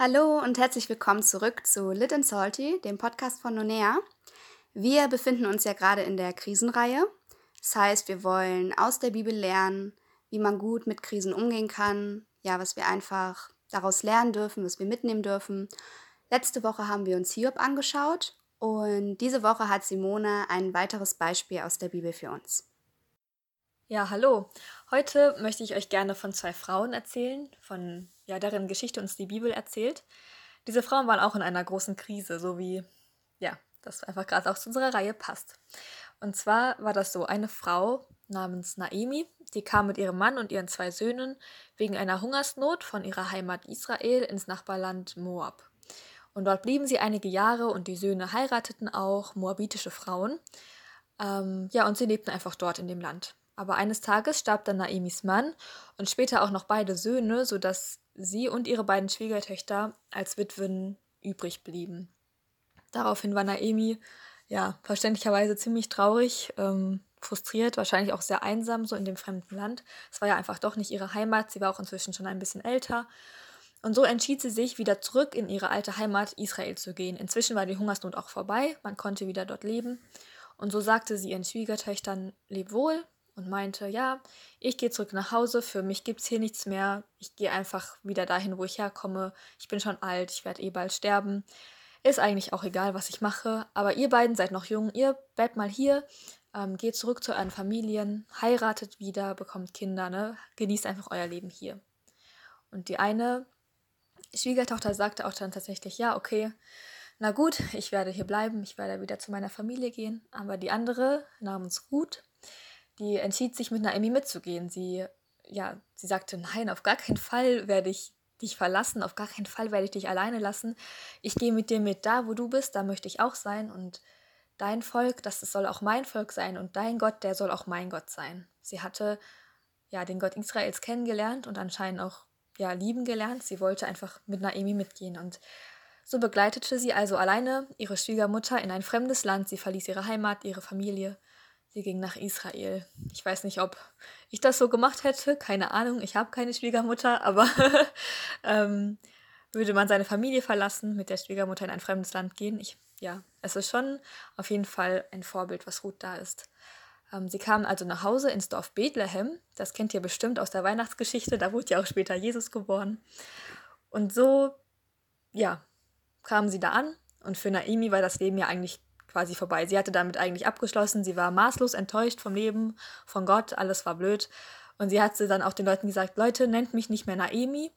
Hallo und herzlich willkommen zurück zu Lit and Salty, dem Podcast von Nonea. Wir befinden uns ja gerade in der Krisenreihe. Das heißt, wir wollen aus der Bibel lernen, wie man gut mit Krisen umgehen kann, ja, was wir einfach daraus lernen dürfen, was wir mitnehmen dürfen. Letzte Woche haben wir uns Hiob angeschaut und diese Woche hat Simone ein weiteres Beispiel aus der Bibel für uns. Ja, hallo. Heute möchte ich euch gerne von zwei Frauen erzählen, von ja, deren Geschichte uns die Bibel erzählt. Diese Frauen waren auch in einer großen Krise, so wie, ja, das einfach gerade auch zu unserer Reihe passt. Und zwar war das so, eine Frau namens Naemi, die kam mit ihrem Mann und ihren zwei Söhnen wegen einer Hungersnot von ihrer Heimat Israel ins Nachbarland Moab. Und dort blieben sie einige Jahre und die Söhne heirateten auch moabitische Frauen. Ähm, ja, und sie lebten einfach dort in dem Land. Aber eines Tages starb dann Naemis Mann und später auch noch beide Söhne, sodass sie und ihre beiden Schwiegertöchter als Witwen übrig blieben. Daraufhin war Naemi ja verständlicherweise ziemlich traurig, ähm, frustriert, wahrscheinlich auch sehr einsam so in dem fremden Land. Es war ja einfach doch nicht ihre Heimat, sie war auch inzwischen schon ein bisschen älter. Und so entschied sie sich, wieder zurück in ihre alte Heimat Israel zu gehen. Inzwischen war die Hungersnot auch vorbei, man konnte wieder dort leben. Und so sagte sie ihren Schwiegertöchtern, leb wohl, und meinte, ja, ich gehe zurück nach Hause, für mich gibt es hier nichts mehr, ich gehe einfach wieder dahin, wo ich herkomme, ich bin schon alt, ich werde eh bald sterben. Ist eigentlich auch egal, was ich mache, aber ihr beiden seid noch jung, ihr bleibt mal hier, ähm, geht zurück zu euren Familien, heiratet wieder, bekommt Kinder, ne? genießt einfach euer Leben hier. Und die eine Schwiegertochter sagte auch dann tatsächlich, ja, okay, na gut, ich werde hier bleiben, ich werde wieder zu meiner Familie gehen. Aber die andere, namens Ruth, die entschied sich mit Naomi mitzugehen. Sie, ja, sie sagte, nein, auf gar keinen Fall werde ich dich verlassen, auf gar keinen Fall werde ich dich alleine lassen. Ich gehe mit dir mit da, wo du bist, da möchte ich auch sein und dein Volk, das soll auch mein Volk sein und dein Gott, der soll auch mein Gott sein. Sie hatte ja den Gott Israels kennengelernt und anscheinend auch ja lieben gelernt. Sie wollte einfach mit Naomi mitgehen und so begleitete sie also alleine ihre Schwiegermutter in ein fremdes Land. Sie verließ ihre Heimat, ihre Familie Sie ging nach Israel. Ich weiß nicht, ob ich das so gemacht hätte, keine Ahnung. Ich habe keine Schwiegermutter, aber ähm, würde man seine Familie verlassen, mit der Schwiegermutter in ein fremdes Land gehen? Ich, ja, es ist schon auf jeden Fall ein Vorbild, was Ruth da ist. Ähm, sie kam also nach Hause ins Dorf Bethlehem. Das kennt ihr bestimmt aus der Weihnachtsgeschichte. Da wurde ja auch später Jesus geboren. Und so, ja, kamen sie da an. Und für Naimi war das Leben ja eigentlich quasi vorbei. Sie hatte damit eigentlich abgeschlossen. Sie war maßlos enttäuscht vom Leben, von Gott, alles war blöd. Und sie hat dann auch den Leuten gesagt, Leute, nennt mich nicht mehr Naemi.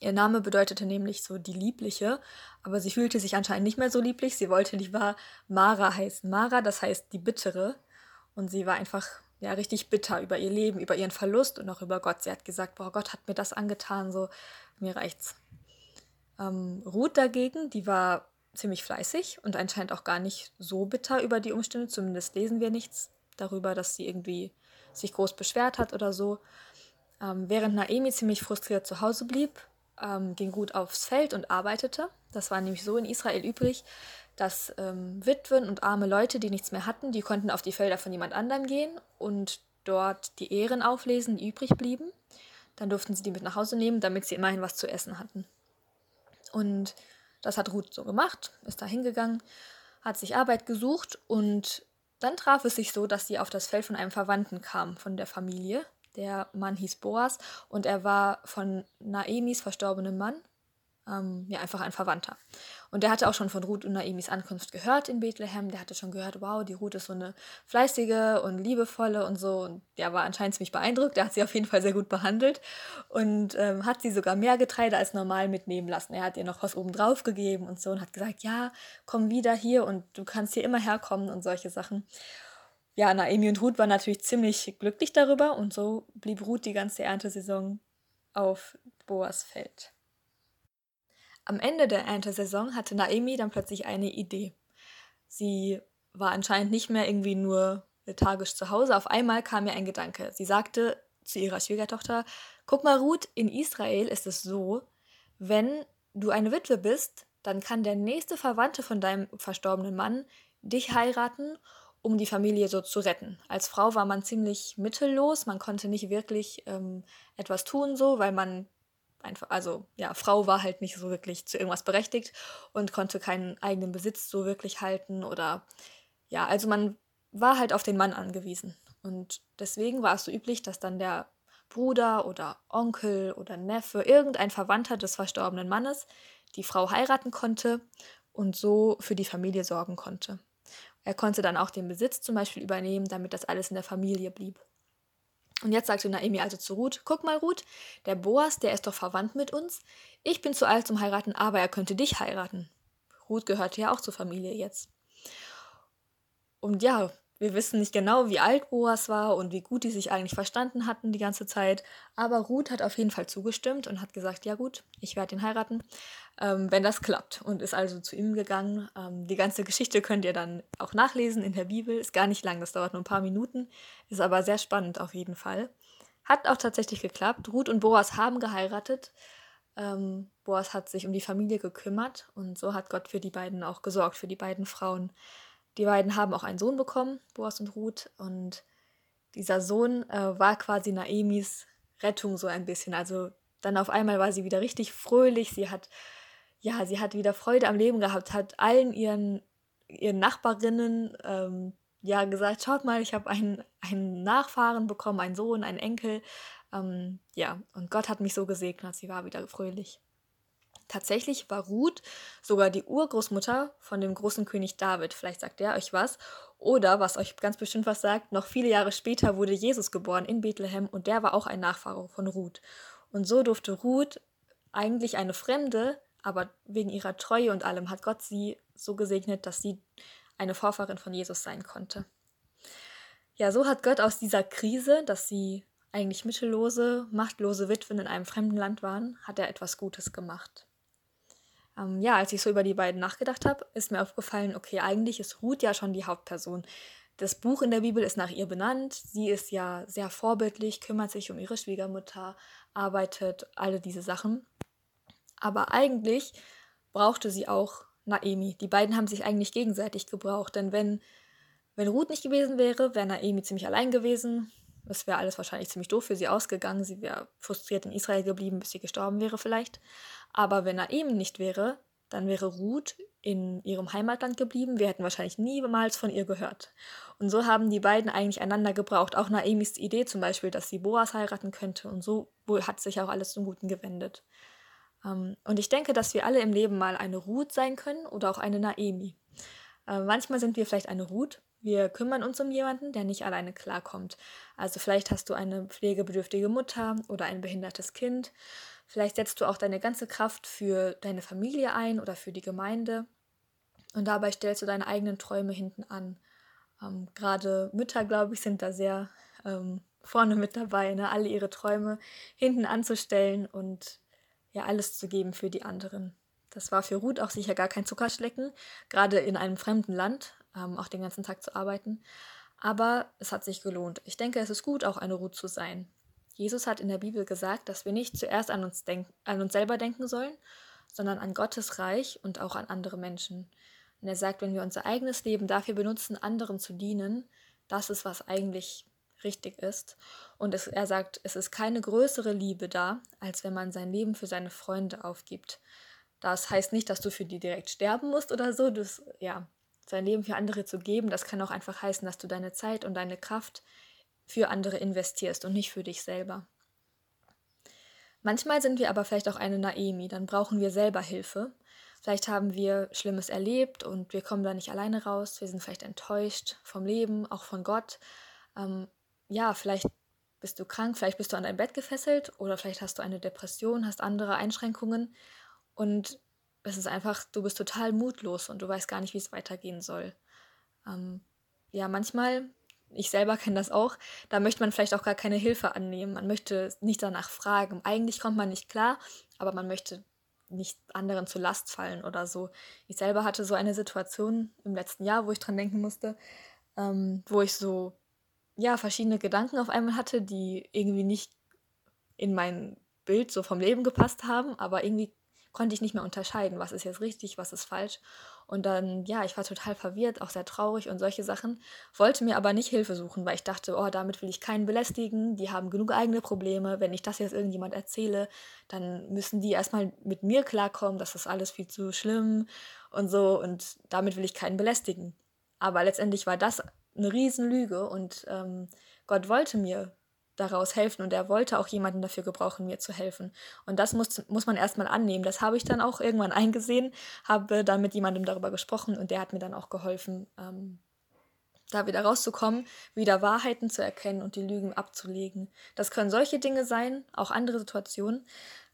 Ihr Name bedeutete nämlich so die Liebliche, aber sie fühlte sich anscheinend nicht mehr so lieblich. Sie wollte lieber Mara heißen. Mara, das heißt die Bittere. Und sie war einfach ja richtig bitter über ihr Leben, über ihren Verlust und auch über Gott. Sie hat gesagt, boah, Gott hat mir das angetan, so mir reicht's. Ähm, Ruth dagegen, die war ziemlich fleißig und anscheinend auch gar nicht so bitter über die Umstände. Zumindest lesen wir nichts darüber, dass sie irgendwie sich groß beschwert hat oder so. Ähm, während Naemi ziemlich frustriert zu Hause blieb, ähm, ging gut aufs Feld und arbeitete. Das war nämlich so in Israel üblich, dass ähm, Witwen und arme Leute, die nichts mehr hatten, die konnten auf die Felder von jemand anderem gehen und dort die Ehren auflesen, die übrig blieben. Dann durften sie die mit nach Hause nehmen, damit sie immerhin was zu essen hatten. Und das hat Ruth so gemacht, ist da hingegangen, hat sich Arbeit gesucht und dann traf es sich so, dass sie auf das Feld von einem Verwandten kam, von der Familie. Der Mann hieß Boas und er war von Naemis verstorbenem Mann ähm, ja, einfach ein Verwandter. Und der hatte auch schon von Ruth und Naemis Ankunft gehört in Bethlehem. Der hatte schon gehört, wow, die Ruth ist so eine fleißige und liebevolle und so. Und der war anscheinend ziemlich beeindruckt. Der hat sie auf jeden Fall sehr gut behandelt und ähm, hat sie sogar mehr Getreide als normal mitnehmen lassen. Er hat ihr noch was oben drauf gegeben und so und hat gesagt, ja, komm wieder hier und du kannst hier immer herkommen und solche Sachen. Ja, Naemi und Ruth waren natürlich ziemlich glücklich darüber und so blieb Ruth die ganze Erntesaison auf Boas Feld. Am Ende der Erntesaison hatte Naemi dann plötzlich eine Idee. Sie war anscheinend nicht mehr irgendwie nur lethargisch zu Hause. Auf einmal kam ihr ein Gedanke. Sie sagte zu ihrer Schwiegertochter, guck mal Ruth, in Israel ist es so, wenn du eine Witwe bist, dann kann der nächste Verwandte von deinem verstorbenen Mann dich heiraten, um die Familie so zu retten. Als Frau war man ziemlich mittellos, man konnte nicht wirklich ähm, etwas tun so, weil man einfach, also ja, Frau war halt nicht so wirklich zu irgendwas berechtigt und konnte keinen eigenen Besitz so wirklich halten oder ja, also man war halt auf den Mann angewiesen. Und deswegen war es so üblich, dass dann der Bruder oder Onkel oder Neffe, irgendein Verwandter des verstorbenen Mannes, die Frau heiraten konnte und so für die Familie sorgen konnte. Er konnte dann auch den Besitz zum Beispiel übernehmen, damit das alles in der Familie blieb. Und jetzt sagte Naomi also zu Ruth, guck mal Ruth, der Boas, der ist doch verwandt mit uns. Ich bin zu alt zum heiraten, aber er könnte dich heiraten. Ruth gehörte ja auch zur Familie jetzt. Und ja, wir wissen nicht genau, wie alt Boas war und wie gut die sich eigentlich verstanden hatten die ganze Zeit. Aber Ruth hat auf jeden Fall zugestimmt und hat gesagt, ja gut, ich werde ihn heiraten, ähm, wenn das klappt. Und ist also zu ihm gegangen. Ähm, die ganze Geschichte könnt ihr dann auch nachlesen in der Bibel. Ist gar nicht lang, das dauert nur ein paar Minuten. Ist aber sehr spannend auf jeden Fall. Hat auch tatsächlich geklappt. Ruth und Boas haben geheiratet. Ähm, Boas hat sich um die Familie gekümmert und so hat Gott für die beiden auch gesorgt, für die beiden Frauen. Die beiden haben auch einen Sohn bekommen, Boas und Ruth. Und dieser Sohn äh, war quasi Naemis Rettung so ein bisschen. Also dann auf einmal war sie wieder richtig fröhlich. Sie hat, ja, sie hat wieder Freude am Leben gehabt, hat allen ihren, ihren Nachbarinnen ähm, ja gesagt, schaut mal, ich habe einen, einen Nachfahren bekommen, einen Sohn, einen Enkel. Ähm, ja, und Gott hat mich so gesegnet, sie war wieder fröhlich. Tatsächlich war Ruth sogar die Urgroßmutter von dem großen König David. Vielleicht sagt der euch was. Oder, was euch ganz bestimmt was sagt, noch viele Jahre später wurde Jesus geboren in Bethlehem und der war auch ein Nachfahre von Ruth. Und so durfte Ruth eigentlich eine Fremde, aber wegen ihrer Treue und allem hat Gott sie so gesegnet, dass sie eine Vorfahrin von Jesus sein konnte. Ja, so hat Gott aus dieser Krise, dass sie eigentlich mittellose, machtlose Witwen in einem fremden Land waren, hat er etwas Gutes gemacht. Ähm, ja, als ich so über die beiden nachgedacht habe, ist mir aufgefallen, okay, eigentlich ist Ruth ja schon die Hauptperson. Das Buch in der Bibel ist nach ihr benannt. Sie ist ja sehr vorbildlich, kümmert sich um ihre Schwiegermutter, arbeitet, alle diese Sachen. Aber eigentlich brauchte sie auch Naemi. Die beiden haben sich eigentlich gegenseitig gebraucht, denn wenn, wenn Ruth nicht gewesen wäre, wäre Naemi ziemlich allein gewesen. Es wäre alles wahrscheinlich ziemlich doof für sie ausgegangen. Sie wäre frustriert in Israel geblieben, bis sie gestorben wäre vielleicht. Aber wenn eben nicht wäre, dann wäre Ruth in ihrem Heimatland geblieben. Wir hätten wahrscheinlich niemals von ihr gehört. Und so haben die beiden eigentlich einander gebraucht. Auch Naemis Idee zum Beispiel, dass sie Boas heiraten könnte. Und so hat sich auch alles zum Guten gewendet. Ähm, und ich denke, dass wir alle im Leben mal eine Ruth sein können oder auch eine Naemi. Äh, manchmal sind wir vielleicht eine Ruth wir kümmern uns um jemanden, der nicht alleine klarkommt. Also vielleicht hast du eine pflegebedürftige Mutter oder ein behindertes Kind. Vielleicht setzt du auch deine ganze Kraft für deine Familie ein oder für die Gemeinde. Und dabei stellst du deine eigenen Träume hinten an. Ähm, Gerade Mütter, glaube ich, sind da sehr ähm, vorne mit dabei, ne? alle ihre Träume hinten anzustellen und ja alles zu geben für die anderen. Das war für Ruth auch sicher gar kein Zuckerschlecken, gerade in einem fremden Land ähm, auch den ganzen Tag zu arbeiten. Aber es hat sich gelohnt. Ich denke, es ist gut, auch eine Ruth zu sein. Jesus hat in der Bibel gesagt, dass wir nicht zuerst an uns, denk an uns selber denken sollen, sondern an Gottes Reich und auch an andere Menschen. Und er sagt, wenn wir unser eigenes Leben dafür benutzen, anderen zu dienen, das ist, was eigentlich richtig ist. Und es, er sagt, es ist keine größere Liebe da, als wenn man sein Leben für seine Freunde aufgibt. Das heißt nicht, dass du für die direkt sterben musst oder so. Das, ja, sein Leben für andere zu geben, das kann auch einfach heißen, dass du deine Zeit und deine Kraft für andere investierst und nicht für dich selber. Manchmal sind wir aber vielleicht auch eine Naemi, dann brauchen wir selber Hilfe. Vielleicht haben wir Schlimmes erlebt und wir kommen da nicht alleine raus. Wir sind vielleicht enttäuscht vom Leben, auch von Gott. Ähm, ja, vielleicht bist du krank, vielleicht bist du an dein Bett gefesselt oder vielleicht hast du eine Depression, hast andere Einschränkungen und es ist einfach, du bist total mutlos und du weißt gar nicht, wie es weitergehen soll. Ähm, ja, manchmal, ich selber kenne das auch, da möchte man vielleicht auch gar keine Hilfe annehmen. Man möchte nicht danach fragen. Eigentlich kommt man nicht klar, aber man möchte nicht anderen zur Last fallen oder so. Ich selber hatte so eine Situation im letzten Jahr, wo ich dran denken musste, ähm, wo ich so, ja, verschiedene Gedanken auf einmal hatte, die irgendwie nicht in mein Bild so vom Leben gepasst haben, aber irgendwie konnte ich nicht mehr unterscheiden, was ist jetzt richtig, was ist falsch. Und dann, ja, ich war total verwirrt, auch sehr traurig und solche Sachen, wollte mir aber nicht Hilfe suchen, weil ich dachte, oh, damit will ich keinen belästigen, die haben genug eigene Probleme, wenn ich das jetzt irgendjemand erzähle, dann müssen die erstmal mit mir klarkommen, das ist alles viel zu schlimm und so. Und damit will ich keinen belästigen. Aber letztendlich war das eine Riesenlüge und ähm, Gott wollte mir daraus helfen und er wollte auch jemanden dafür gebrauchen, mir zu helfen. Und das muss, muss man erstmal annehmen. Das habe ich dann auch irgendwann eingesehen, habe dann mit jemandem darüber gesprochen und der hat mir dann auch geholfen, ähm, da wieder rauszukommen, wieder Wahrheiten zu erkennen und die Lügen abzulegen. Das können solche Dinge sein, auch andere Situationen.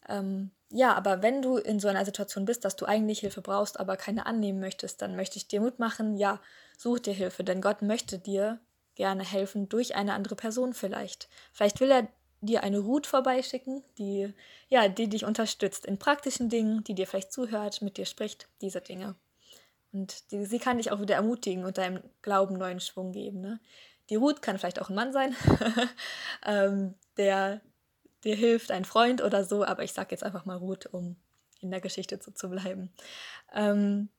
Ähm, ja, aber wenn du in so einer Situation bist, dass du eigentlich Hilfe brauchst, aber keine annehmen möchtest, dann möchte ich dir Mut machen, ja, such dir Hilfe, denn Gott möchte dir gerne helfen durch eine andere Person vielleicht. Vielleicht will er dir eine Ruth vorbeischicken, die ja, die dich unterstützt in praktischen Dingen, die dir vielleicht zuhört, mit dir spricht, diese Dinge. Und die, sie kann dich auch wieder ermutigen und deinem Glauben neuen Schwung geben. Ne? Die Ruth kann vielleicht auch ein Mann sein, ähm, der dir hilft, ein Freund oder so, aber ich sage jetzt einfach mal Ruth, um in der Geschichte zu, zu bleiben. Ähm,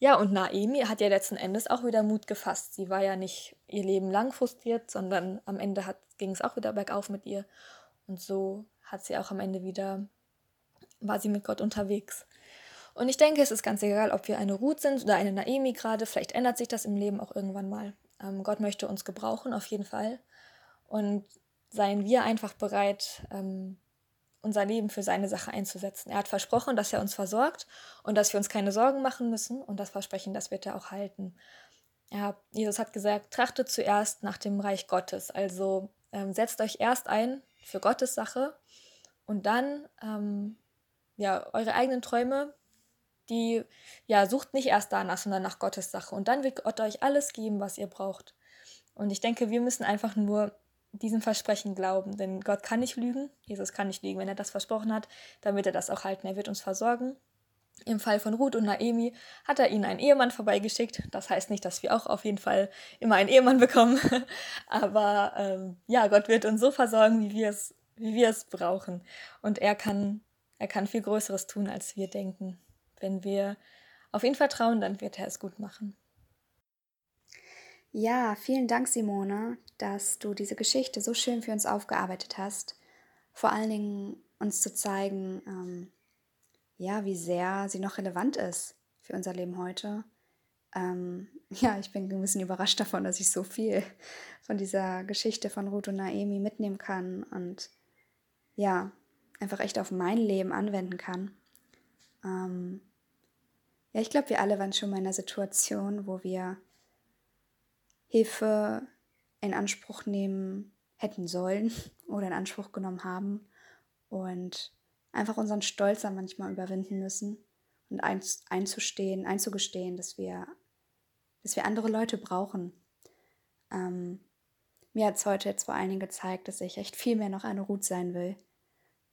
ja, und Naemi hat ja letzten Endes auch wieder Mut gefasst. Sie war ja nicht ihr Leben lang frustriert, sondern am Ende ging es auch wieder bergauf mit ihr. Und so hat sie auch am Ende wieder, war sie mit Gott unterwegs. Und ich denke, es ist ganz egal, ob wir eine Ruth sind oder eine Naemi gerade. Vielleicht ändert sich das im Leben auch irgendwann mal. Ähm, Gott möchte uns gebrauchen, auf jeden Fall. Und seien wir einfach bereit, ähm, unser Leben für seine Sache einzusetzen. Er hat versprochen, dass er uns versorgt und dass wir uns keine Sorgen machen müssen und das Versprechen, das wird er auch halten. Ja, Jesus hat gesagt, trachtet zuerst nach dem Reich Gottes. Also ähm, setzt euch erst ein für Gottes Sache und dann ähm, ja, eure eigenen Träume, die ja, sucht nicht erst danach, sondern nach Gottes Sache. Und dann wird Gott euch alles geben, was ihr braucht. Und ich denke, wir müssen einfach nur diesem Versprechen glauben. Denn Gott kann nicht lügen, Jesus kann nicht lügen. Wenn er das versprochen hat, dann wird er das auch halten. Er wird uns versorgen. Im Fall von Ruth und Naemi hat er ihnen einen Ehemann vorbeigeschickt. Das heißt nicht, dass wir auch auf jeden Fall immer einen Ehemann bekommen. Aber ähm, ja, Gott wird uns so versorgen, wie wir es, wie wir es brauchen. Und er kann, er kann viel Größeres tun, als wir denken. Wenn wir auf ihn vertrauen, dann wird er es gut machen. Ja, vielen Dank, Simone, dass du diese Geschichte so schön für uns aufgearbeitet hast. Vor allen Dingen uns zu zeigen, ähm, ja, wie sehr sie noch relevant ist für unser Leben heute. Ähm, ja, ich bin ein bisschen überrascht davon, dass ich so viel von dieser Geschichte von Ruth und Naemi mitnehmen kann und ja, einfach echt auf mein Leben anwenden kann. Ähm, ja, ich glaube, wir alle waren schon mal in einer Situation, wo wir Hilfe in Anspruch nehmen hätten sollen oder in Anspruch genommen haben und einfach unseren Stolz dann manchmal überwinden müssen und einzustehen, einzugestehen, dass wir, dass wir andere Leute brauchen. Ähm, mir hat es heute jetzt vor allen Dingen gezeigt, dass ich echt viel mehr noch eine Ruth sein will.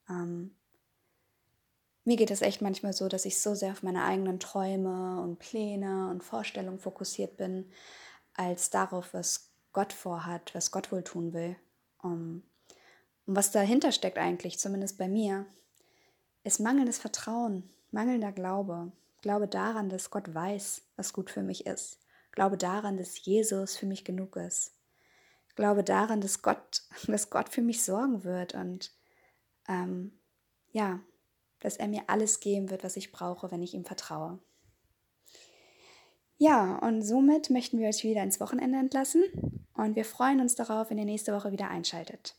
Ähm, mir geht es echt manchmal so, dass ich so sehr auf meine eigenen Träume und Pläne und Vorstellungen fokussiert bin, als darauf, was Gott vorhat, was Gott wohl tun will. Um, und was dahinter steckt eigentlich, zumindest bei mir, ist mangelndes Vertrauen, mangelnder Glaube. Glaube daran, dass Gott weiß, was gut für mich ist. Glaube daran, dass Jesus für mich genug ist. Glaube daran, dass Gott, dass Gott für mich sorgen wird und ähm, ja, dass er mir alles geben wird, was ich brauche, wenn ich ihm vertraue. Ja, und somit möchten wir euch wieder ins Wochenende entlassen und wir freuen uns darauf, wenn ihr nächste Woche wieder einschaltet.